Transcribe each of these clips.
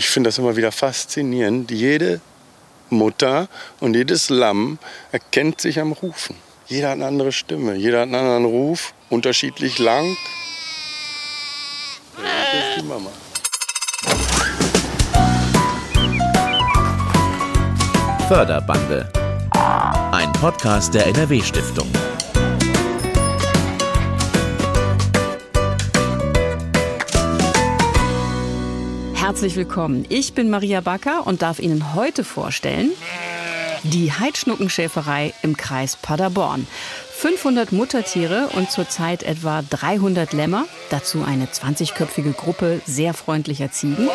Ich finde das immer wieder faszinierend. Jede Mutter und jedes Lamm erkennt sich am Rufen. Jeder hat eine andere Stimme, jeder hat einen anderen Ruf, unterschiedlich lang. Förderbande. Ein Podcast der NRW-Stiftung. Herzlich willkommen. Ich bin Maria Backer und darf Ihnen heute vorstellen die Heidschnuckenschäferei im Kreis Paderborn. 500 Muttertiere und zurzeit etwa 300 Lämmer, dazu eine 20-köpfige Gruppe sehr freundlicher Ziegen.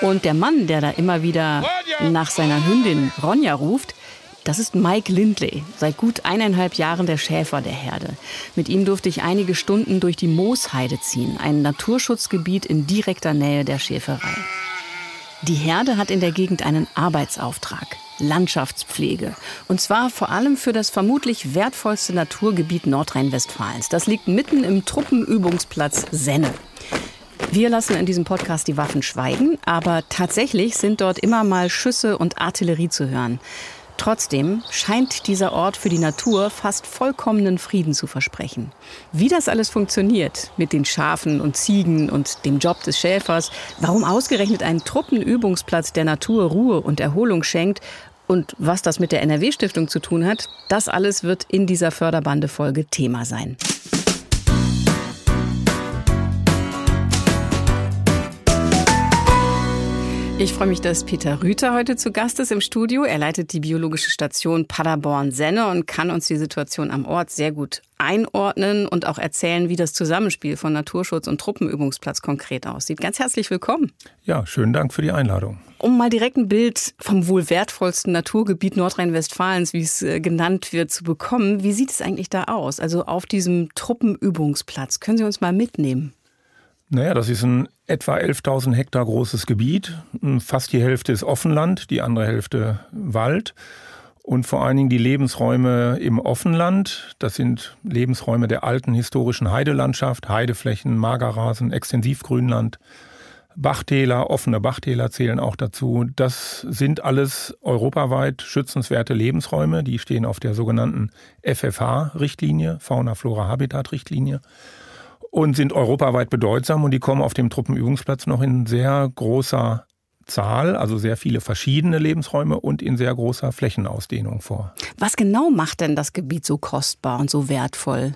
Und der Mann, der da immer wieder nach seiner Hündin Ronja ruft, das ist Mike Lindley, seit gut eineinhalb Jahren der Schäfer der Herde. Mit ihm durfte ich einige Stunden durch die Moosheide ziehen, ein Naturschutzgebiet in direkter Nähe der Schäferei. Die Herde hat in der Gegend einen Arbeitsauftrag, Landschaftspflege. Und zwar vor allem für das vermutlich wertvollste Naturgebiet Nordrhein-Westfalens. Das liegt mitten im Truppenübungsplatz Senne. Wir lassen in diesem Podcast die Waffen schweigen, aber tatsächlich sind dort immer mal Schüsse und Artillerie zu hören. Trotzdem scheint dieser Ort für die Natur fast vollkommenen Frieden zu versprechen. Wie das alles funktioniert mit den Schafen und Ziegen und dem Job des Schäfers, warum ausgerechnet ein Truppenübungsplatz der Natur Ruhe und Erholung schenkt und was das mit der NRW-Stiftung zu tun hat, das alles wird in dieser Förderbande-Folge Thema sein. Ich freue mich, dass Peter Rüther heute zu Gast ist im Studio. Er leitet die biologische Station Paderborn-Senne und kann uns die Situation am Ort sehr gut einordnen und auch erzählen, wie das Zusammenspiel von Naturschutz und Truppenübungsplatz konkret aussieht. Ganz herzlich willkommen. Ja, schönen Dank für die Einladung. Um mal direkt ein Bild vom wohl wertvollsten Naturgebiet Nordrhein-Westfalens, wie es äh, genannt wird, zu bekommen, wie sieht es eigentlich da aus? Also auf diesem Truppenübungsplatz. Können Sie uns mal mitnehmen? Naja, das ist ein etwa 11.000 Hektar großes Gebiet. Fast die Hälfte ist Offenland, die andere Hälfte Wald. Und vor allen Dingen die Lebensräume im Offenland. Das sind Lebensräume der alten historischen Heidelandschaft, Heideflächen, Magerrasen, Extensivgrünland, Bachtäler, offene Bachtäler zählen auch dazu. Das sind alles europaweit schützenswerte Lebensräume. Die stehen auf der sogenannten FFH-Richtlinie, Fauna-Flora-Habitat-Richtlinie und sind europaweit bedeutsam und die kommen auf dem Truppenübungsplatz noch in sehr großer Zahl, also sehr viele verschiedene Lebensräume und in sehr großer Flächenausdehnung vor. Was genau macht denn das Gebiet so kostbar und so wertvoll?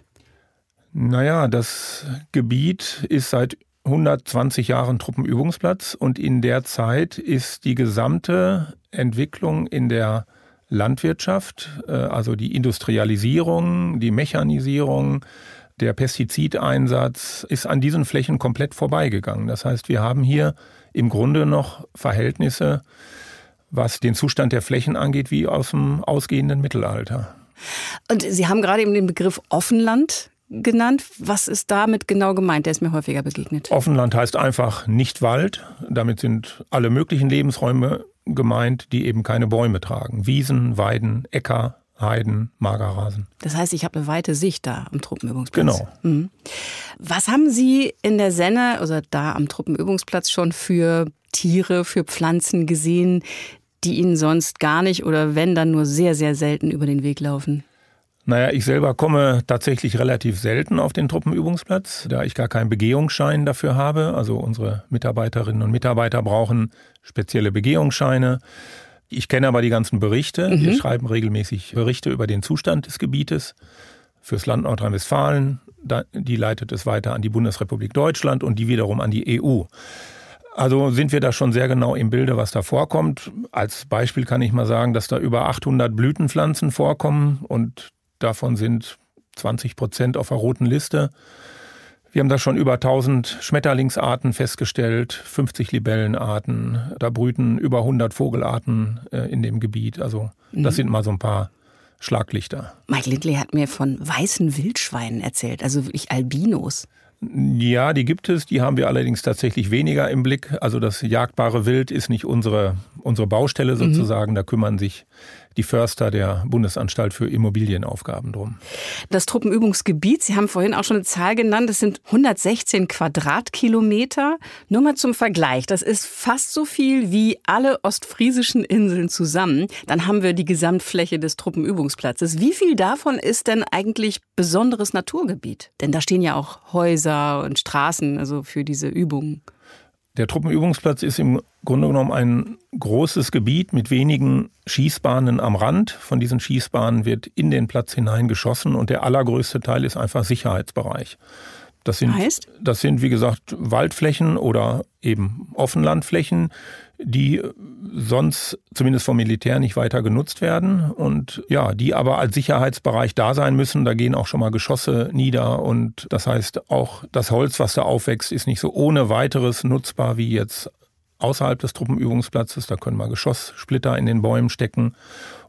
Naja, das Gebiet ist seit 120 Jahren Truppenübungsplatz und in der Zeit ist die gesamte Entwicklung in der Landwirtschaft, äh, also die Industrialisierung, die Mechanisierung, der Pestizideinsatz ist an diesen Flächen komplett vorbeigegangen. Das heißt, wir haben hier im Grunde noch Verhältnisse, was den Zustand der Flächen angeht, wie aus dem ausgehenden Mittelalter. Und Sie haben gerade eben den Begriff Offenland genannt. Was ist damit genau gemeint? Der ist mir häufiger begegnet. Offenland heißt einfach nicht Wald. Damit sind alle möglichen Lebensräume gemeint, die eben keine Bäume tragen. Wiesen, Weiden, Äcker, Heiden, Magerrasen. Das heißt, ich habe eine weite Sicht da am Truppenübungsplatz. Genau. Mhm. Was haben Sie in der Senne, also da am Truppenübungsplatz schon für Tiere, für Pflanzen gesehen, die Ihnen sonst gar nicht oder wenn dann nur sehr, sehr selten über den Weg laufen? Naja, ich selber komme tatsächlich relativ selten auf den Truppenübungsplatz, da ich gar keinen Begehungsschein dafür habe. Also unsere Mitarbeiterinnen und Mitarbeiter brauchen spezielle Begehungsscheine. Ich kenne aber die ganzen Berichte. Mhm. Wir schreiben regelmäßig Berichte über den Zustand des Gebietes fürs Land Nordrhein-Westfalen. Die leitet es weiter an die Bundesrepublik Deutschland und die wiederum an die EU. Also sind wir da schon sehr genau im Bilde, was da vorkommt. Als Beispiel kann ich mal sagen, dass da über 800 Blütenpflanzen vorkommen und davon sind 20 Prozent auf der roten Liste. Wir haben da schon über 1000 Schmetterlingsarten festgestellt, 50 Libellenarten. Da brüten über 100 Vogelarten äh, in dem Gebiet. Also das mhm. sind mal so ein paar Schlaglichter. Mike Lindley hat mir von weißen Wildschweinen erzählt, also wirklich Albinos. Ja, die gibt es. Die haben wir allerdings tatsächlich weniger im Blick. Also das jagdbare Wild ist nicht unsere, unsere Baustelle mhm. sozusagen. Mhm. Da kümmern sich die Förster der Bundesanstalt für Immobilienaufgaben drum. Das Truppenübungsgebiet, Sie haben vorhin auch schon eine Zahl genannt, das sind 116 Quadratkilometer. Nur mal zum Vergleich, das ist fast so viel wie alle ostfriesischen Inseln zusammen. Dann haben wir die Gesamtfläche des Truppenübungsplatzes. Wie viel davon ist denn eigentlich besonderes Naturgebiet? Denn da stehen ja auch Häuser und Straßen, also für diese Übungen. Der Truppenübungsplatz ist im Grunde genommen ein großes Gebiet mit wenigen Schießbahnen am Rand. Von diesen Schießbahnen wird in den Platz hinein geschossen und der allergrößte Teil ist einfach Sicherheitsbereich. Das sind, heißt? das sind, wie gesagt, Waldflächen oder eben Offenlandflächen, die sonst zumindest vom Militär nicht weiter genutzt werden und ja, die aber als Sicherheitsbereich da sein müssen. Da gehen auch schon mal Geschosse nieder und das heißt auch das Holz, was da aufwächst, ist nicht so ohne weiteres nutzbar wie jetzt außerhalb des Truppenübungsplatzes. Da können wir Geschosssplitter in den Bäumen stecken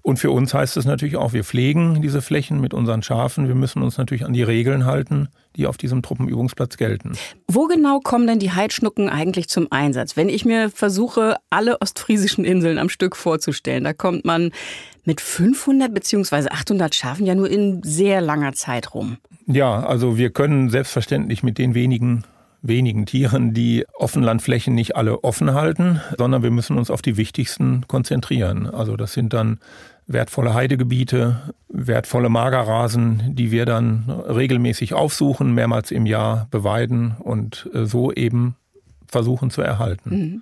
und für uns heißt es natürlich auch, wir pflegen diese Flächen mit unseren Schafen. Wir müssen uns natürlich an die Regeln halten, die auf diesem Truppenübungsplatz gelten. Wo genau kommen denn die Heidschnucken eigentlich zum Einsatz? Wenn ich mir versuche, alle ostfriesischen Inseln am Stück vorzustellen, da kommt man mit 500 bzw. 800 Schafen ja nur in sehr langer Zeit rum. Ja, also wir können selbstverständlich mit den wenigen wenigen Tieren die Offenlandflächen nicht alle offen halten, sondern wir müssen uns auf die wichtigsten konzentrieren. Also das sind dann wertvolle Heidegebiete, wertvolle Magerrasen, die wir dann regelmäßig aufsuchen, mehrmals im Jahr beweiden und äh, so eben versuchen zu erhalten. Mhm.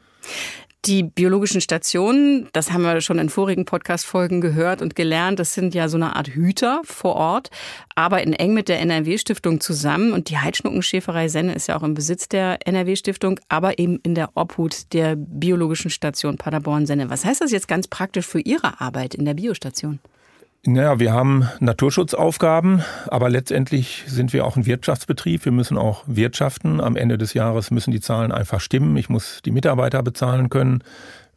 Die biologischen Stationen, das haben wir schon in vorigen Podcast-Folgen gehört und gelernt, das sind ja so eine Art Hüter vor Ort, arbeiten eng mit der NRW-Stiftung zusammen. Und die Heidschnuckenschäferei Senne ist ja auch im Besitz der NRW-Stiftung, aber eben in der Obhut der biologischen Station Paderborn-Senne. Was heißt das jetzt ganz praktisch für Ihre Arbeit in der Biostation? Naja, wir haben Naturschutzaufgaben, aber letztendlich sind wir auch ein Wirtschaftsbetrieb. Wir müssen auch wirtschaften. Am Ende des Jahres müssen die Zahlen einfach stimmen. Ich muss die Mitarbeiter bezahlen können.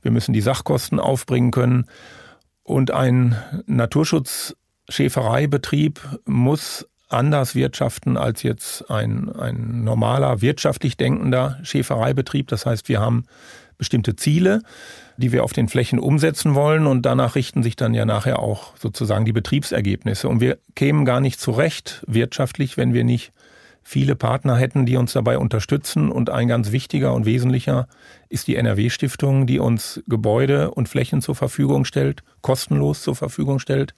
Wir müssen die Sachkosten aufbringen können. Und ein Naturschutzschäfereibetrieb muss anders wirtschaften als jetzt ein, ein normaler wirtschaftlich denkender Schäfereibetrieb. Das heißt, wir haben bestimmte Ziele die wir auf den Flächen umsetzen wollen. Und danach richten sich dann ja nachher auch sozusagen die Betriebsergebnisse. Und wir kämen gar nicht zurecht wirtschaftlich, wenn wir nicht viele Partner hätten, die uns dabei unterstützen. Und ein ganz wichtiger und wesentlicher ist die NRW-Stiftung, die uns Gebäude und Flächen zur Verfügung stellt, kostenlos zur Verfügung stellt,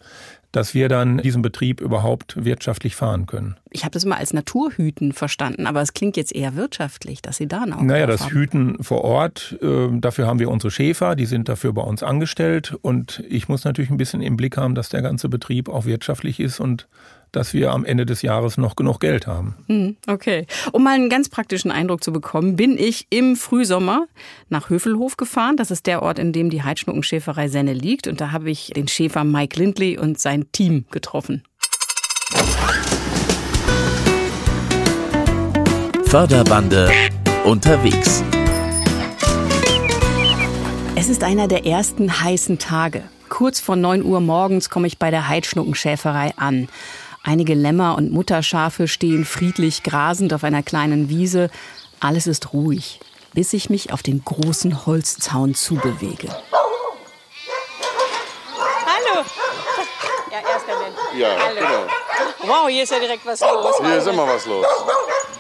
dass wir dann diesen Betrieb überhaupt wirtschaftlich fahren können. Ich habe das immer als Naturhüten verstanden, aber es klingt jetzt eher wirtschaftlich, dass Sie da noch. Naja, das haben. Hüten vor Ort, äh, dafür haben wir unsere Schäfer, die sind dafür bei uns angestellt. Und ich muss natürlich ein bisschen im Blick haben, dass der ganze Betrieb auch wirtschaftlich ist und dass wir am Ende des Jahres noch genug Geld haben. Hm, okay. Um mal einen ganz praktischen Eindruck zu bekommen, bin ich im Frühsommer nach Hövelhof gefahren. Das ist der Ort, in dem die Heidschnuckenschäferei Senne liegt. Und da habe ich den Schäfer Mike Lindley und sein Team getroffen. Förderbande unterwegs. Es ist einer der ersten heißen Tage. Kurz vor 9 Uhr morgens komme ich bei der Heidschnuckenschäferei an. Einige Lämmer und Mutterschafe stehen friedlich grasend auf einer kleinen Wiese. Alles ist ruhig, bis ich mich auf den großen Holzzaun zubewege. Hallo! Ja, erster Mensch. Ja, Hallo. genau. Wow, hier ist ja direkt was los. Hier ist immer was los.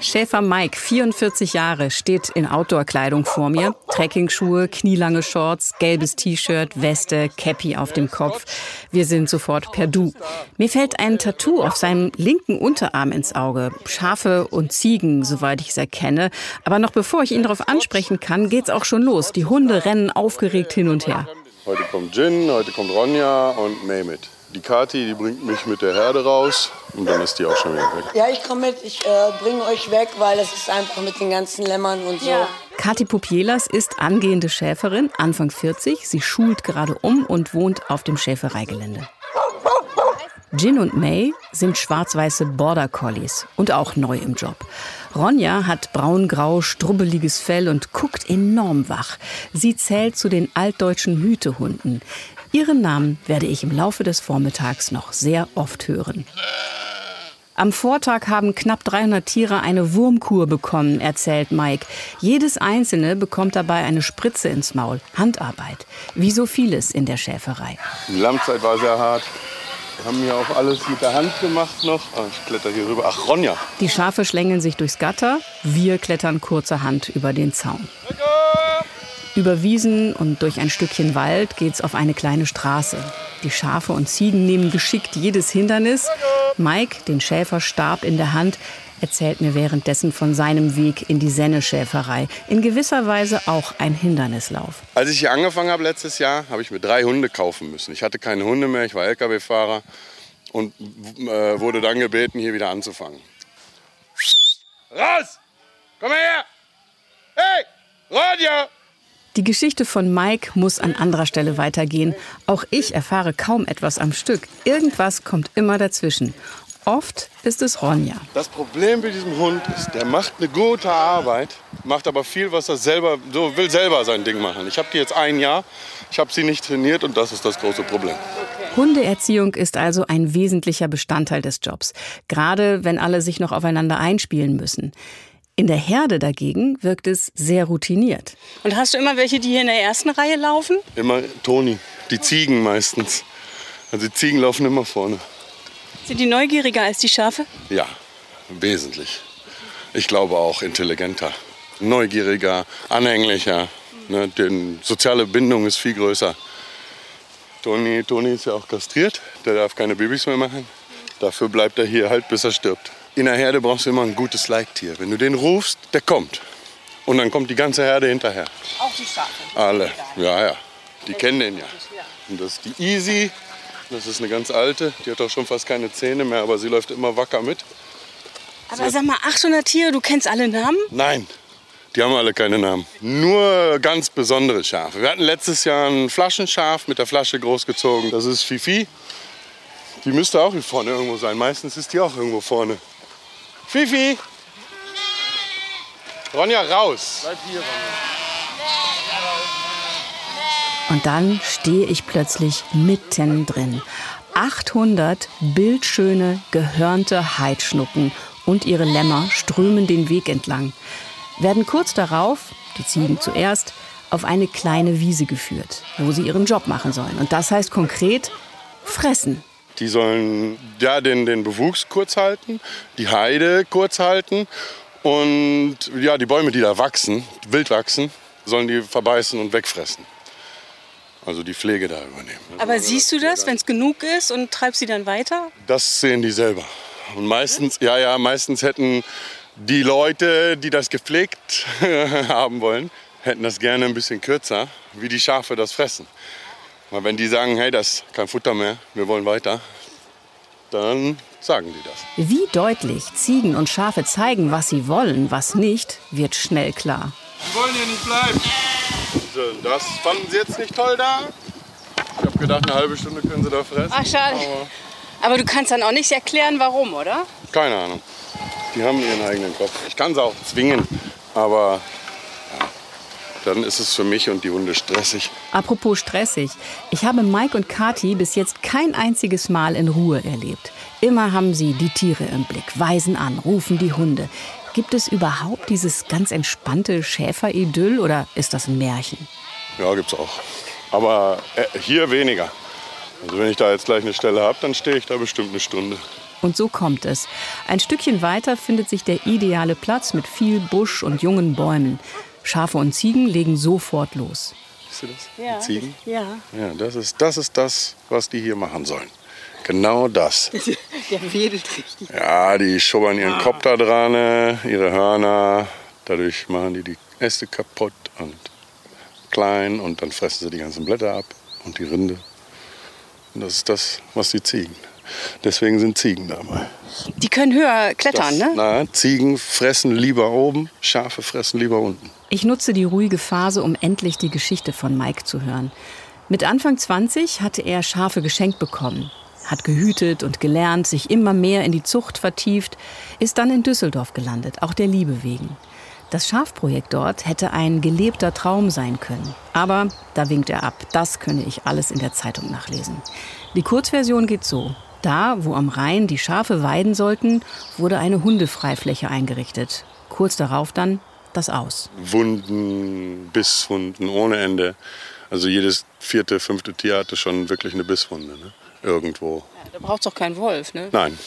Schäfer Mike, 44 Jahre, steht in Outdoor-Kleidung vor mir. Trekkingschuhe, knielange Shorts, gelbes T-Shirt, Weste, Cappy auf dem Kopf. Wir sind sofort per Du. Mir fällt ein Tattoo auf seinem linken Unterarm ins Auge. Schafe und Ziegen, soweit ich es erkenne. Aber noch bevor ich ihn darauf ansprechen kann, geht's auch schon los. Die Hunde rennen aufgeregt hin und her. Heute kommt Jin, heute kommt Ronja und May mit. Die Kati, die bringt mich mit der Herde raus und dann ist die auch schon wieder weg. Ja, ich komme mit, ich äh, bringe euch weg, weil es ist einfach mit den ganzen Lämmern und so. Ja. Kathi Pupielas ist angehende Schäferin, Anfang 40. Sie schult gerade um und wohnt auf dem Schäfereigelände. Jin und May sind schwarz-weiße Border Collies und auch neu im Job. Ronja hat braun-grau, strubbeliges Fell und guckt enorm wach. Sie zählt zu den altdeutschen Hütehunden. Ihren Namen werde ich im Laufe des Vormittags noch sehr oft hören. Am Vortag haben knapp 300 Tiere eine Wurmkur bekommen, erzählt Mike. Jedes einzelne bekommt dabei eine Spritze ins Maul. Handarbeit. Wie so vieles in der Schäferei. Die Lammzeit war sehr hart. Wir haben hier auch alles mit der Hand gemacht noch. Ah, ich kletter hier rüber. Ach, Ronja. Die Schafe schlängeln sich durchs Gatter. Wir klettern kurzerhand über den Zaun. Über Wiesen und durch ein Stückchen Wald geht's auf eine kleine Straße. Die Schafe und Ziegen nehmen geschickt jedes Hindernis. Mike, den Schäferstab in der Hand, erzählt mir währenddessen von seinem Weg in die Senneschäferei. In gewisser Weise auch ein Hindernislauf. Als ich hier angefangen habe letztes Jahr, habe ich mir drei Hunde kaufen müssen. Ich hatte keine Hunde mehr, ich war Lkw-Fahrer und äh, wurde dann gebeten, hier wieder anzufangen. Raus! Komm her! Hey! Radio! Die Geschichte von Mike muss an anderer Stelle weitergehen. Auch ich erfahre kaum etwas am Stück. Irgendwas kommt immer dazwischen. Oft ist es Ronja. Das Problem mit diesem Hund ist, der macht eine gute Arbeit, macht aber viel, was er selber, so will selber sein Ding machen. Ich habe die jetzt ein Jahr, ich habe sie nicht trainiert und das ist das große Problem. Hundeerziehung ist also ein wesentlicher Bestandteil des Jobs, gerade wenn alle sich noch aufeinander einspielen müssen. In der Herde dagegen wirkt es sehr routiniert. Und hast du immer welche, die hier in der ersten Reihe laufen? Immer Toni, die Ziegen meistens. Also die Ziegen laufen immer vorne. Sind die neugieriger als die Schafe? Ja, wesentlich. Ich glaube auch intelligenter, neugieriger, anhänglicher. Ne, die soziale Bindung ist viel größer. Toni, Toni ist ja auch kastriert, der darf keine Babys mehr machen. Dafür bleibt er hier halt, bis er stirbt. In der Herde brauchst du immer ein gutes Leittier. Wenn du den rufst, der kommt. Und dann kommt die ganze Herde hinterher. Auch die Schafe. Alle, ja, ja. Die kennen den ja. Und das ist die Easy. Das ist eine ganz alte. Die hat auch schon fast keine Zähne mehr, aber sie läuft immer wacker mit. Aber sag mal, 800 Tiere, du kennst alle Namen? Nein, die haben alle keine Namen. Nur ganz besondere Schafe. Wir hatten letztes Jahr ein Flaschenschaf mit der Flasche großgezogen. Das ist Fifi. Die müsste auch hier vorne irgendwo sein. Meistens ist die auch irgendwo vorne. Fifi! Ronja, raus! Bleib hier, Und dann stehe ich plötzlich mittendrin. 800 bildschöne, gehörnte Heidschnucken und ihre Lämmer strömen den Weg entlang, werden kurz darauf, die Ziegen zuerst, auf eine kleine Wiese geführt, wo sie ihren Job machen sollen. Und das heißt konkret fressen. Die sollen ja, den, den Bewuchs kurz halten, die Heide kurz halten und ja, die Bäume, die da wachsen, wild wachsen, sollen die verbeißen und wegfressen. Also die Pflege da übernehmen. Aber siehst du das, wenn es genug ist und treibst sie dann weiter? Das sehen die selber. Und meistens, ja, ja, meistens hätten die Leute, die das gepflegt haben wollen, hätten das gerne ein bisschen kürzer, wie die Schafe das fressen. Weil wenn die sagen, hey, das ist kein Futter mehr, wir wollen weiter, dann sagen die das. Wie deutlich Ziegen und Schafe zeigen, was sie wollen, was nicht, wird schnell klar. Die wollen hier nicht bleiben. So, das fanden sie jetzt nicht toll da. Ich habe gedacht, eine halbe Stunde können sie da fressen. Ach, schade. Aber Aber du kannst dann auch nicht erklären, warum, oder? keine Ahnung. Die haben ihren eigenen Kopf. Ich kann sie auch zwingen, aber dann ist es für mich und die Hunde stressig. Apropos stressig. Ich habe Mike und Kati bis jetzt kein einziges Mal in Ruhe erlebt. Immer haben sie die Tiere im Blick, weisen an, rufen die Hunde. Gibt es überhaupt dieses ganz entspannte Schäferidyll oder ist das ein Märchen? Ja, gibt's auch. Aber äh, hier weniger. Also wenn ich da jetzt gleich eine Stelle habe, dann stehe ich da bestimmt eine Stunde. Und so kommt es. Ein Stückchen weiter findet sich der ideale Platz mit viel Busch und jungen Bäumen. Schafe und Ziegen legen sofort los. Siehst du das? Ja. Die Ziegen? Ja. Ja, das ist, das ist das, was die hier machen sollen. Genau das. Der wedelt richtig. Ja, die schubbern ihren Kopf da dran, äh, ihre Hörner. Dadurch machen die die Äste kaputt und klein und dann fressen sie die ganzen Blätter ab und die Rinde. Und das ist das, was die Ziegen. Deswegen sind Ziegen dabei. Die können höher klettern, das, ne? Na, Ziegen fressen lieber oben, Schafe fressen lieber unten. Ich nutze die ruhige Phase, um endlich die Geschichte von Mike zu hören. Mit Anfang 20 hatte er Schafe geschenkt bekommen, hat gehütet und gelernt, sich immer mehr in die Zucht vertieft, ist dann in Düsseldorf gelandet, auch der Liebe wegen. Das Schafprojekt dort hätte ein gelebter Traum sein können. Aber da winkt er ab. Das könne ich alles in der Zeitung nachlesen. Die Kurzversion geht so. Da, wo am Rhein die Schafe weiden sollten, wurde eine Hundefreifläche eingerichtet. Kurz darauf dann das Aus. Wunden, Bisswunden ohne Ende. Also jedes vierte, fünfte Tier hatte schon wirklich eine Bisswunde. Ne? Irgendwo. Ja, da braucht es doch keinen Wolf, ne? Nein.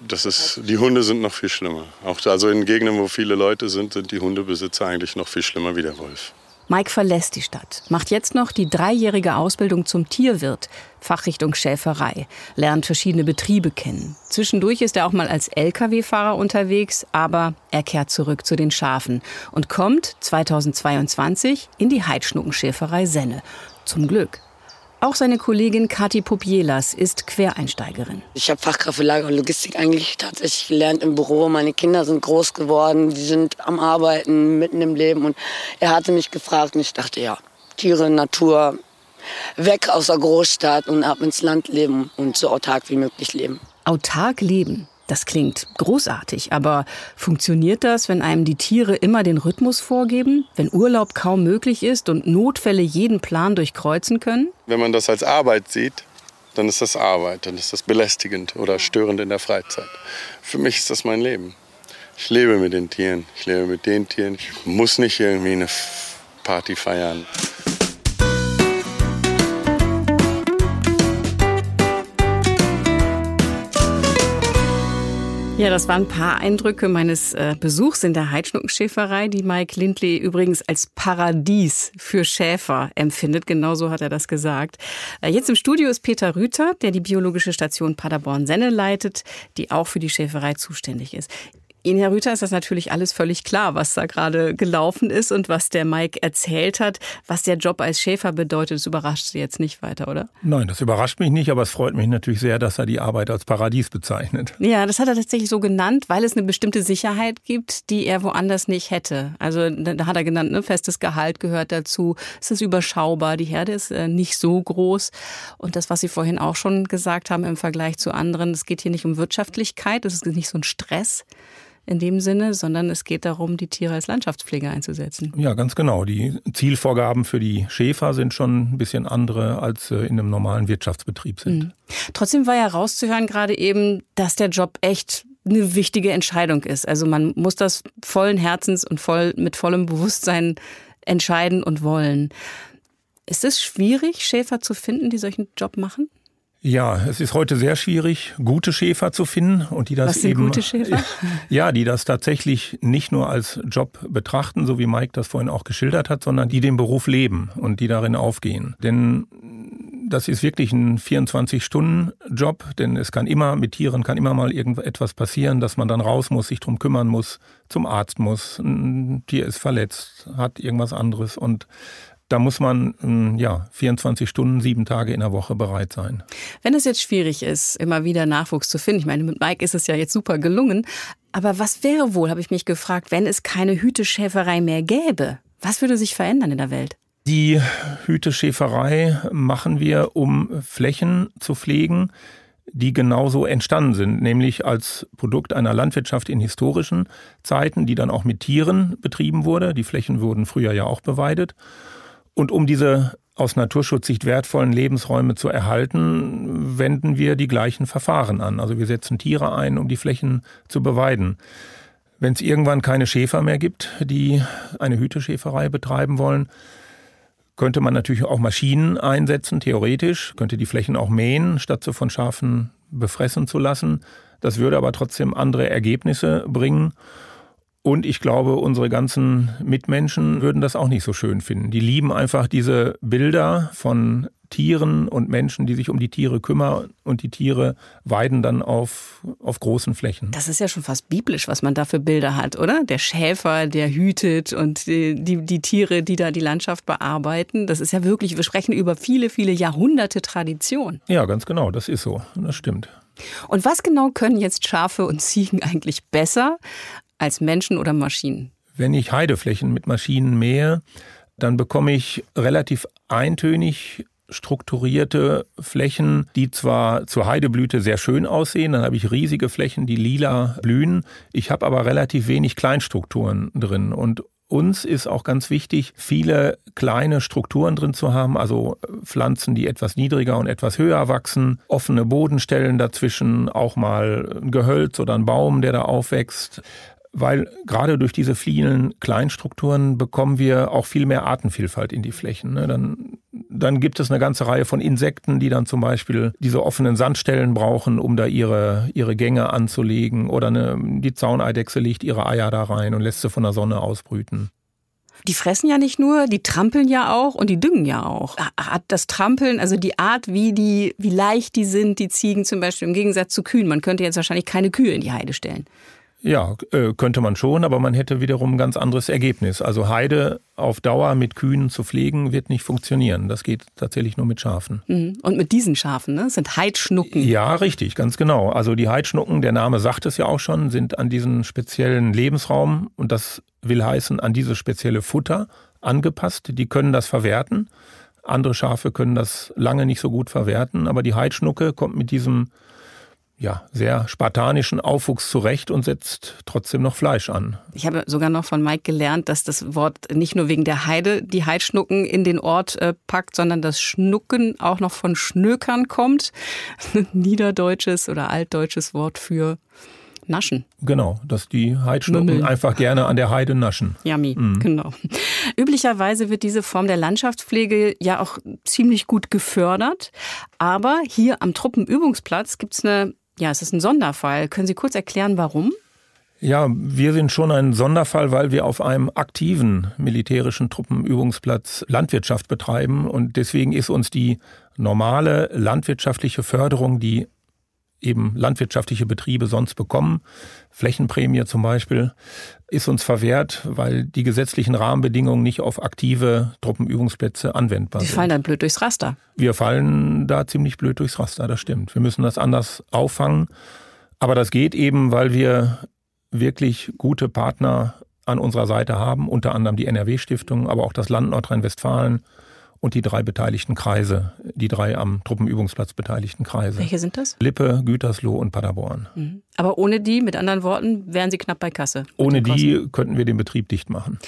Das ist, die Hunde sind noch viel schlimmer. Auch also in Gegenden, wo viele Leute sind, sind die Hundebesitzer eigentlich noch viel schlimmer wie der Wolf. Mike verlässt die Stadt, macht jetzt noch die dreijährige Ausbildung zum Tierwirt, Fachrichtung Schäferei, lernt verschiedene Betriebe kennen. Zwischendurch ist er auch mal als Lkw-Fahrer unterwegs, aber er kehrt zurück zu den Schafen und kommt 2022 in die Heidschnuckenschäferei Senne. Zum Glück. Auch seine Kollegin Kathi Popielas ist Quereinsteigerin. Ich habe Fachkraft für Lager und Logistik eigentlich tatsächlich gelernt im Büro. Meine Kinder sind groß geworden, die sind am Arbeiten, mitten im Leben. Und er hatte mich gefragt und ich dachte, ja, Tiere, Natur, weg aus der Großstadt und ab ins Land leben und so autark wie möglich leben. Autark leben. Das klingt großartig, aber funktioniert das, wenn einem die Tiere immer den Rhythmus vorgeben, wenn Urlaub kaum möglich ist und Notfälle jeden Plan durchkreuzen können? Wenn man das als Arbeit sieht, dann ist das Arbeit, dann ist das belästigend oder störend in der Freizeit. Für mich ist das mein Leben. Ich lebe mit den Tieren, ich lebe mit den Tieren. Ich muss nicht irgendwie eine Party feiern. Ja, das waren ein paar Eindrücke meines äh, Besuchs in der Heidschnuckenschäferei, die Mike Lindley übrigens als Paradies für Schäfer empfindet. Genauso hat er das gesagt. Äh, jetzt im Studio ist Peter Rüther, der die biologische Station Paderborn-Senne leitet, die auch für die Schäferei zuständig ist. Ihnen, Herr Rüther, ist das natürlich alles völlig klar, was da gerade gelaufen ist und was der Mike erzählt hat. Was der Job als Schäfer bedeutet, das überrascht Sie jetzt nicht weiter, oder? Nein, das überrascht mich nicht, aber es freut mich natürlich sehr, dass er die Arbeit als Paradies bezeichnet. Ja, das hat er tatsächlich so genannt, weil es eine bestimmte Sicherheit gibt, die er woanders nicht hätte. Also da hat er genannt, ne, festes Gehalt gehört dazu. Es ist überschaubar, die Herde ist äh, nicht so groß. Und das, was Sie vorhin auch schon gesagt haben im Vergleich zu anderen, es geht hier nicht um Wirtschaftlichkeit, es ist nicht so ein Stress in dem Sinne, sondern es geht darum, die Tiere als Landschaftspflege einzusetzen. Ja, ganz genau. Die Zielvorgaben für die Schäfer sind schon ein bisschen andere, als in einem normalen Wirtschaftsbetrieb sind. Mhm. Trotzdem war ja rauszuhören gerade eben, dass der Job echt eine wichtige Entscheidung ist. Also man muss das vollen Herzens und voll, mit vollem Bewusstsein entscheiden und wollen. Ist es schwierig, Schäfer zu finden, die solchen Job machen? Ja, es ist heute sehr schwierig, gute Schäfer zu finden und die das Was sind eben gute Schäfer? Ja, die das tatsächlich nicht nur als Job betrachten, so wie Mike das vorhin auch geschildert hat, sondern die den Beruf leben und die darin aufgehen. Denn das ist wirklich ein 24-Stunden-Job, denn es kann immer mit Tieren kann immer mal irgendetwas passieren, dass man dann raus muss, sich drum kümmern muss, zum Arzt muss, ein Tier ist verletzt, hat irgendwas anderes und da muss man hm, ja 24 Stunden, sieben Tage in der Woche bereit sein. Wenn es jetzt schwierig ist, immer wieder Nachwuchs zu finden, ich meine, mit Mike ist es ja jetzt super gelungen, aber was wäre wohl, habe ich mich gefragt, wenn es keine Hüteschäferei mehr gäbe? Was würde sich verändern in der Welt? Die Hüteschäferei machen wir, um Flächen zu pflegen, die genauso entstanden sind, nämlich als Produkt einer Landwirtschaft in historischen Zeiten, die dann auch mit Tieren betrieben wurde. Die Flächen wurden früher ja auch beweidet. Und um diese aus Naturschutzsicht wertvollen Lebensräume zu erhalten, wenden wir die gleichen Verfahren an. Also wir setzen Tiere ein, um die Flächen zu beweiden. Wenn es irgendwann keine Schäfer mehr gibt, die eine Hüteschäferei betreiben wollen, könnte man natürlich auch Maschinen einsetzen, theoretisch, könnte die Flächen auch mähen, statt sie von Schafen befressen zu lassen. Das würde aber trotzdem andere Ergebnisse bringen. Und ich glaube, unsere ganzen Mitmenschen würden das auch nicht so schön finden. Die lieben einfach diese Bilder von Tieren und Menschen, die sich um die Tiere kümmern und die Tiere weiden dann auf, auf großen Flächen. Das ist ja schon fast biblisch, was man da für Bilder hat, oder? Der Schäfer, der hütet und die, die, die Tiere, die da die Landschaft bearbeiten. Das ist ja wirklich, wir sprechen über viele, viele Jahrhunderte Tradition. Ja, ganz genau, das ist so. Das stimmt. Und was genau können jetzt Schafe und Ziegen eigentlich besser als Menschen oder Maschinen? Wenn ich Heideflächen mit Maschinen mähe, dann bekomme ich relativ eintönig strukturierte Flächen, die zwar zur Heideblüte sehr schön aussehen, dann habe ich riesige Flächen, die lila blühen. Ich habe aber relativ wenig Kleinstrukturen drin und uns ist auch ganz wichtig, viele kleine Strukturen drin zu haben, also Pflanzen, die etwas niedriger und etwas höher wachsen, offene Bodenstellen dazwischen, auch mal ein Gehölz oder ein Baum, der da aufwächst. Weil gerade durch diese vielen Kleinstrukturen bekommen wir auch viel mehr Artenvielfalt in die Flächen. Ne? Dann, dann gibt es eine ganze Reihe von Insekten, die dann zum Beispiel diese offenen Sandstellen brauchen, um da ihre, ihre Gänge anzulegen. Oder eine, die Zauneidechse legt ihre Eier da rein und lässt sie von der Sonne ausbrüten. Die fressen ja nicht nur, die trampeln ja auch und die düngen ja auch. Hat das Trampeln, also die Art, wie die, wie leicht die sind, die Ziegen zum Beispiel im Gegensatz zu Kühen. Man könnte jetzt wahrscheinlich keine Kühe in die Heide stellen. Ja, äh, könnte man schon, aber man hätte wiederum ein ganz anderes Ergebnis. Also Heide auf Dauer mit Kühen zu pflegen, wird nicht funktionieren. Das geht tatsächlich nur mit Schafen. Mhm. Und mit diesen Schafen, ne? Das sind Heidschnucken. Ja, richtig, ganz genau. Also die Heidschnucken, der Name sagt es ja auch schon, sind an diesen speziellen Lebensraum und das will heißen an dieses spezielle Futter angepasst. Die können das verwerten. Andere Schafe können das lange nicht so gut verwerten, aber die Heidschnucke kommt mit diesem ja, sehr spartanischen Aufwuchs zurecht und setzt trotzdem noch Fleisch an. Ich habe sogar noch von Mike gelernt, dass das Wort nicht nur wegen der Heide die Heidschnucken in den Ort äh, packt, sondern das Schnucken auch noch von Schnökern kommt. Niederdeutsches oder altdeutsches Wort für Naschen. Genau, dass die Heidschnucken Mümmeln. einfach gerne an der Heide naschen. Yummy, mhm. genau. Üblicherweise wird diese Form der Landschaftspflege ja auch ziemlich gut gefördert. Aber hier am Truppenübungsplatz gibt es eine ja, es ist ein Sonderfall. Können Sie kurz erklären, warum? Ja, wir sind schon ein Sonderfall, weil wir auf einem aktiven militärischen Truppenübungsplatz Landwirtschaft betreiben. Und deswegen ist uns die normale landwirtschaftliche Förderung, die eben landwirtschaftliche Betriebe sonst bekommen, Flächenprämie zum Beispiel, ist uns verwehrt, weil die gesetzlichen Rahmenbedingungen nicht auf aktive Truppenübungsplätze anwendbar sind. Die fallen dann blöd durchs Raster. Wir fallen da ziemlich blöd durchs Raster, das stimmt. Wir müssen das anders auffangen. Aber das geht eben, weil wir wirklich gute Partner an unserer Seite haben, unter anderem die NRW-Stiftung, aber auch das Land Nordrhein-Westfalen und die drei beteiligten Kreise, die drei am Truppenübungsplatz beteiligten Kreise. Welche sind das? Lippe, Gütersloh und Paderborn. Mhm. Aber ohne die, mit anderen Worten, wären Sie knapp bei Kasse. Ohne die könnten wir den Betrieb dicht machen.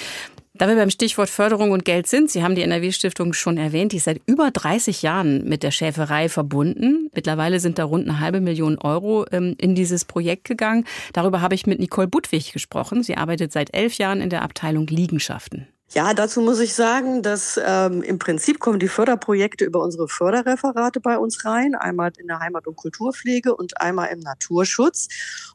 Da wir beim Stichwort Förderung und Geld sind, Sie haben die NRW-Stiftung schon erwähnt, die ist seit über 30 Jahren mit der Schäferei verbunden. Mittlerweile sind da rund eine halbe Million Euro ähm, in dieses Projekt gegangen. Darüber habe ich mit Nicole Budwig gesprochen. Sie arbeitet seit elf Jahren in der Abteilung Liegenschaften. Ja, dazu muss ich sagen, dass ähm, im Prinzip kommen die Förderprojekte über unsere Förderreferate bei uns rein, einmal in der Heimat- und Kulturpflege und einmal im Naturschutz.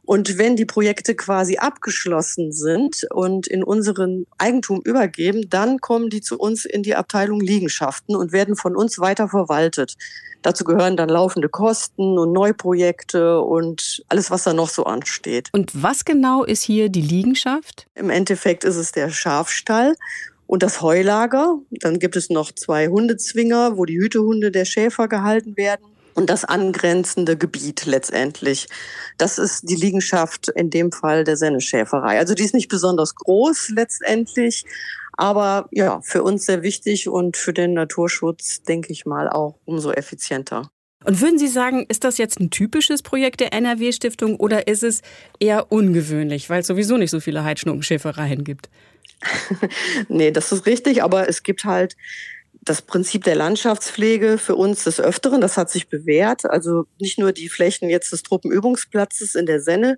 Und wenn die Projekte quasi abgeschlossen sind und in unseren Eigentum übergeben, dann kommen die zu uns in die Abteilung Liegenschaften und werden von uns weiter verwaltet. Dazu gehören dann laufende Kosten und Neuprojekte und alles, was da noch so ansteht. Und was genau ist hier die Liegenschaft? Im Endeffekt ist es der Schafstall und das Heulager. Dann gibt es noch zwei Hundezwinger, wo die Hütehunde der Schäfer gehalten werden. Und das angrenzende Gebiet letztendlich. Das ist die Liegenschaft in dem Fall der Senneschäferei. Also die ist nicht besonders groß letztendlich, aber ja, für uns sehr wichtig und für den Naturschutz, denke ich mal, auch umso effizienter. Und würden Sie sagen, ist das jetzt ein typisches Projekt der NRW-Stiftung oder ist es eher ungewöhnlich, weil es sowieso nicht so viele Heidschnuckenschäfereien gibt? nee, das ist richtig, aber es gibt halt das Prinzip der Landschaftspflege für uns des Öfteren, das hat sich bewährt. Also nicht nur die Flächen jetzt des Truppenübungsplatzes in der Senne,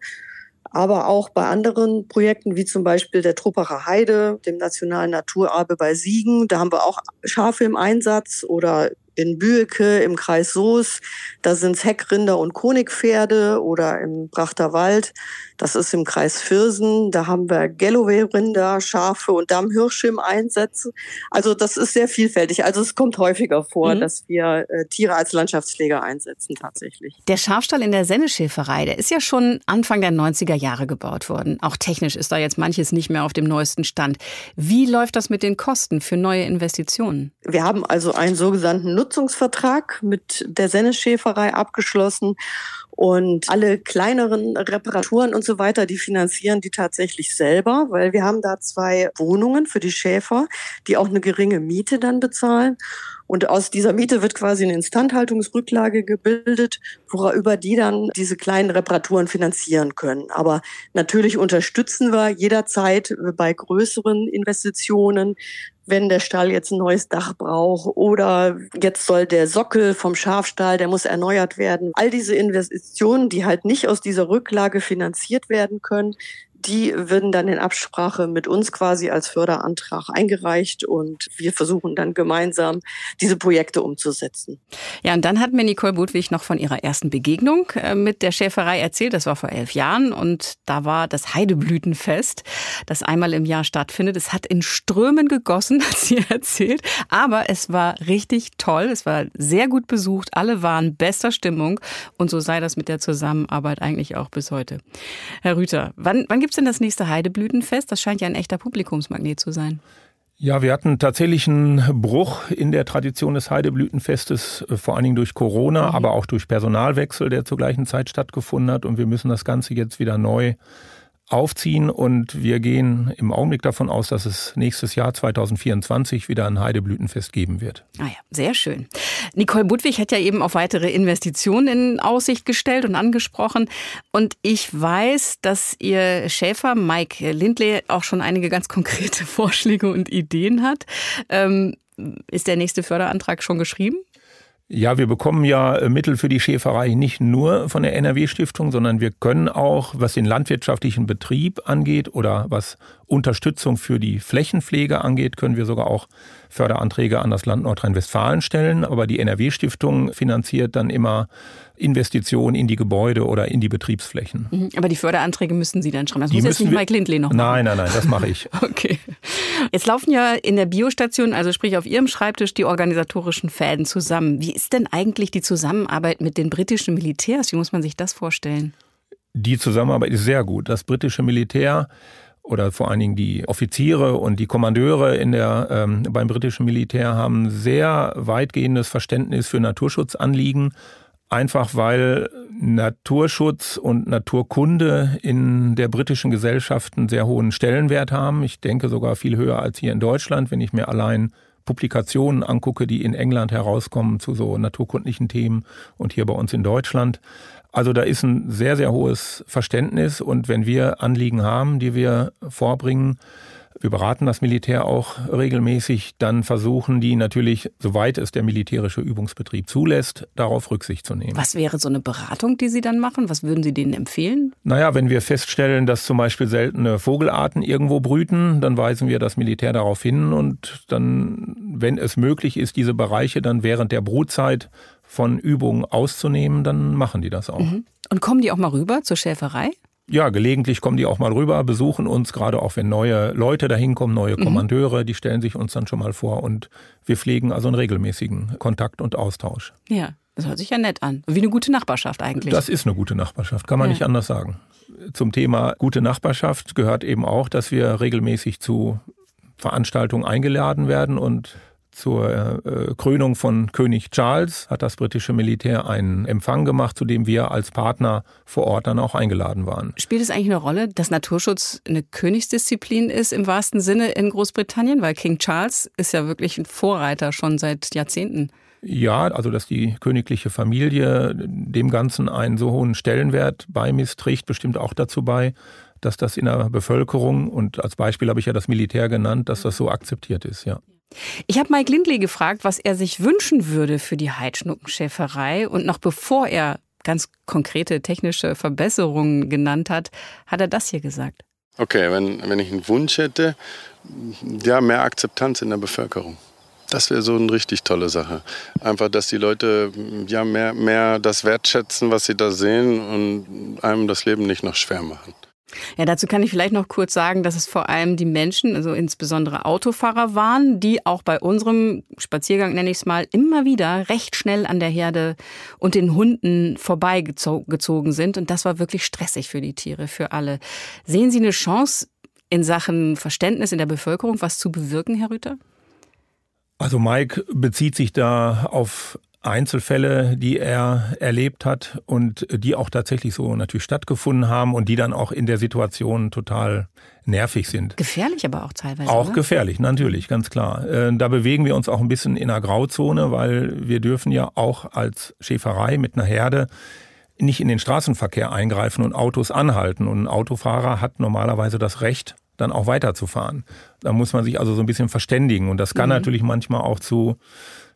aber auch bei anderen Projekten wie zum Beispiel der Truppacher Heide, dem Nationalen Naturerbe bei Siegen. Da haben wir auch Schafe im Einsatz oder in Büeke im Kreis Soos, da sind es Heckrinder und Konigpferde oder im Brachter Wald, das ist im Kreis Viersen, da haben wir Galloway-Rinder, Schafe und Dammhirsche im Einsatz. Also das ist sehr vielfältig. Also es kommt häufiger vor, mhm. dass wir äh, Tiere als Landschaftspfleger einsetzen tatsächlich. Der Schafstall in der Senneschäferei, der ist ja schon Anfang der 90er Jahre gebaut worden. Auch technisch ist da jetzt manches nicht mehr auf dem neuesten Stand. Wie läuft das mit den Kosten für neue Investitionen? Wir haben also einen sogenannten Nutzen Nutzungsvertrag mit der Senneschäferei abgeschlossen und alle kleineren Reparaturen und so weiter, die finanzieren die tatsächlich selber, weil wir haben da zwei Wohnungen für die Schäfer, die auch eine geringe Miete dann bezahlen. Und aus dieser Miete wird quasi eine Instandhaltungsrücklage gebildet, worüber die dann diese kleinen Reparaturen finanzieren können. Aber natürlich unterstützen wir jederzeit bei größeren Investitionen wenn der Stall jetzt ein neues Dach braucht oder jetzt soll der Sockel vom Schafstall, der muss erneuert werden. All diese Investitionen, die halt nicht aus dieser Rücklage finanziert werden können, die würden dann in Absprache mit uns quasi als Förderantrag eingereicht und wir versuchen dann gemeinsam diese Projekte umzusetzen. Ja, und dann hat mir Nicole Budwig noch von ihrer ersten Begegnung äh, mit der Schäferei erzählt. Das war vor elf Jahren und da war das Heideblütenfest, das einmal im Jahr stattfindet. Es hat in Strömen gegossen, hat sie erzählt, aber es war richtig toll. Es war sehr gut besucht. Alle waren bester Stimmung und so sei das mit der Zusammenarbeit eigentlich auch bis heute. Herr Rüther, wann, wann gibt gibt es denn das nächste Heideblütenfest? Das scheint ja ein echter Publikumsmagnet zu sein. Ja, wir hatten tatsächlich einen Bruch in der Tradition des Heideblütenfestes, äh, vor allen Dingen durch Corona, mhm. aber auch durch Personalwechsel, der zur gleichen Zeit stattgefunden hat. Und wir müssen das Ganze jetzt wieder neu aufziehen und wir gehen im Augenblick davon aus, dass es nächstes Jahr 2024 wieder ein Heideblütenfest geben wird. Ah ja, sehr schön. Nicole Budwig hat ja eben auf weitere Investitionen in Aussicht gestellt und angesprochen und ich weiß, dass ihr Schäfer Mike Lindley auch schon einige ganz konkrete Vorschläge und Ideen hat. Ähm, ist der nächste Förderantrag schon geschrieben? Ja, wir bekommen ja äh, Mittel für die Schäferei nicht nur von der NRW-Stiftung, sondern wir können auch, was den landwirtschaftlichen Betrieb angeht oder was Unterstützung für die Flächenpflege angeht, können wir sogar auch Förderanträge an das Land Nordrhein-Westfalen stellen. Aber die NRW-Stiftung finanziert dann immer Investitionen in die Gebäude oder in die Betriebsflächen. Mhm. Aber die Förderanträge müssen Sie dann schreiben. Das die muss jetzt nicht Mike Lindley noch machen. Nein, nein, nein, das mache ich. okay. Jetzt laufen ja in der Biostation, also sprich auf Ihrem Schreibtisch, die organisatorischen Fäden zusammen. Wie ist denn eigentlich die Zusammenarbeit mit den britischen Militärs? Wie muss man sich das vorstellen? Die Zusammenarbeit ist sehr gut. Das britische Militär oder vor allen Dingen die Offiziere und die Kommandeure in der, ähm, beim britischen Militär haben sehr weitgehendes Verständnis für Naturschutzanliegen, einfach weil Naturschutz und Naturkunde in der britischen Gesellschaft einen sehr hohen Stellenwert haben. Ich denke sogar viel höher als hier in Deutschland, wenn ich mir allein Publikationen angucke, die in England herauskommen zu so naturkundlichen Themen und hier bei uns in Deutschland. Also da ist ein sehr, sehr hohes Verständnis und wenn wir Anliegen haben, die wir vorbringen, wir beraten das Militär auch regelmäßig, dann versuchen die natürlich, soweit es der militärische Übungsbetrieb zulässt, darauf Rücksicht zu nehmen. Was wäre so eine Beratung, die Sie dann machen? Was würden Sie denen empfehlen? Naja, wenn wir feststellen, dass zum Beispiel seltene Vogelarten irgendwo brüten, dann weisen wir das Militär darauf hin und dann, wenn es möglich ist, diese Bereiche dann während der Brutzeit von Übungen auszunehmen, dann machen die das auch. Mhm. Und kommen die auch mal rüber zur Schäferei? Ja, gelegentlich kommen die auch mal rüber, besuchen uns, gerade auch wenn neue Leute dahin kommen, neue mhm. Kommandeure, die stellen sich uns dann schon mal vor und wir pflegen also einen regelmäßigen Kontakt und Austausch. Ja, das hört sich ja nett an. Wie eine gute Nachbarschaft eigentlich. Das ist eine gute Nachbarschaft, kann man ja. nicht anders sagen. Zum Thema gute Nachbarschaft gehört eben auch, dass wir regelmäßig zu Veranstaltungen eingeladen werden und zur äh, Krönung von König Charles hat das britische Militär einen Empfang gemacht, zu dem wir als Partner vor Ort dann auch eingeladen waren. Spielt es eigentlich eine Rolle, dass Naturschutz eine Königsdisziplin ist im wahrsten Sinne in Großbritannien? Weil King Charles ist ja wirklich ein Vorreiter schon seit Jahrzehnten. Ja, also dass die königliche Familie dem Ganzen einen so hohen Stellenwert beimisst, trägt bestimmt auch dazu bei, dass das in der Bevölkerung und als Beispiel habe ich ja das Militär genannt, dass das so akzeptiert ist, ja. Ich habe Mike Lindley gefragt, was er sich wünschen würde für die Heidschnuckenschäferei. Und noch bevor er ganz konkrete technische Verbesserungen genannt hat, hat er das hier gesagt. Okay, wenn, wenn ich einen Wunsch hätte, ja, mehr Akzeptanz in der Bevölkerung. Das wäre so eine richtig tolle Sache. Einfach, dass die Leute ja mehr, mehr das wertschätzen, was sie da sehen und einem das Leben nicht noch schwer machen. Ja, dazu kann ich vielleicht noch kurz sagen, dass es vor allem die Menschen, also insbesondere Autofahrer waren, die auch bei unserem Spaziergang, nenne ich es mal, immer wieder recht schnell an der Herde und den Hunden vorbeigezogen sind. Und das war wirklich stressig für die Tiere, für alle. Sehen Sie eine Chance in Sachen Verständnis in der Bevölkerung, was zu bewirken, Herr Rüther? Also Mike bezieht sich da auf Einzelfälle, die er erlebt hat und die auch tatsächlich so natürlich stattgefunden haben und die dann auch in der Situation total nervig sind. Gefährlich aber auch teilweise. Auch oder? gefährlich, natürlich, ganz klar. Äh, Da bewegen wir uns auch ein bisschen in einer Grauzone, weil wir dürfen ja auch als Schäferei mit einer Herde nicht in den Straßenverkehr eingreifen und Autos anhalten. Und ein Autofahrer hat normalerweise das Recht, dann auch weiterzufahren. Da muss man sich also so ein bisschen verständigen. Und das kann natürlich manchmal auch zu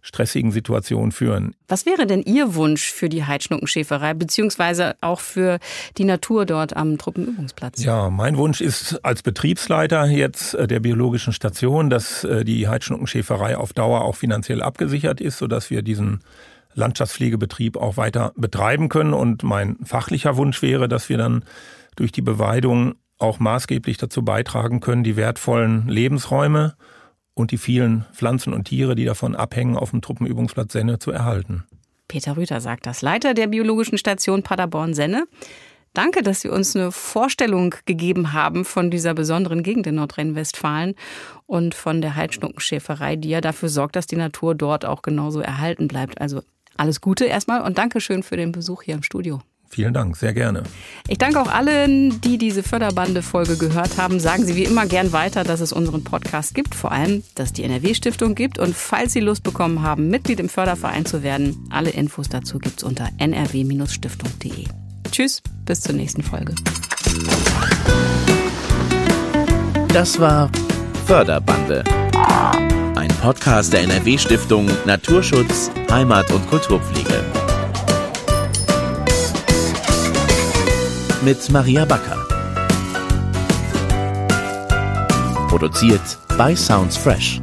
stressigen Situationen führen. Was wäre denn Ihr Wunsch für die Heidschnuckenschäferei, beziehungsweise auch für die Natur dort am Truppenübungsplatz? Ja, mein Wunsch ist als Betriebsleiter jetzt äh, der biologischen Station, dass äh, die Heidschnuckenschäferei auf Dauer auch finanziell abgesichert ist, sodass wir diesen Landschaftspflegebetrieb auch weiter betreiben können. Und mein fachlicher Wunsch wäre, dass wir dann durch die Beweidung auch maßgeblich dazu beitragen können, die wertvollen Lebensräume und die vielen Pflanzen und Tiere, die davon abhängen, auf dem Truppenübungsplatz Senne zu erhalten. Peter Rüther sagt das, Leiter der biologischen Station Paderborn-Senne. Danke, dass Sie uns eine Vorstellung gegeben haben von dieser besonderen Gegend in Nordrhein-Westfalen und von der Heidschnuckenschäferei, die ja dafür sorgt, dass die Natur dort auch genauso erhalten bleibt. Also alles Gute erstmal und Dankeschön für den Besuch hier im Studio. Vielen Dank, sehr gerne. Ich danke auch allen, die diese Förderbande-Folge gehört haben. Sagen Sie wie immer gern weiter, dass es unseren Podcast gibt, vor allem, dass es die NRW-Stiftung gibt. Und falls Sie Lust bekommen haben, Mitglied im Förderverein zu werden, alle Infos dazu gibt's unter nrw-stiftung.de. Tschüss, bis zur nächsten Folge. Das war Förderbande. Ein Podcast der NRW-Stiftung Naturschutz, Heimat und Kulturpflege. Mit Maria Backer. Produziert bei Sounds Fresh.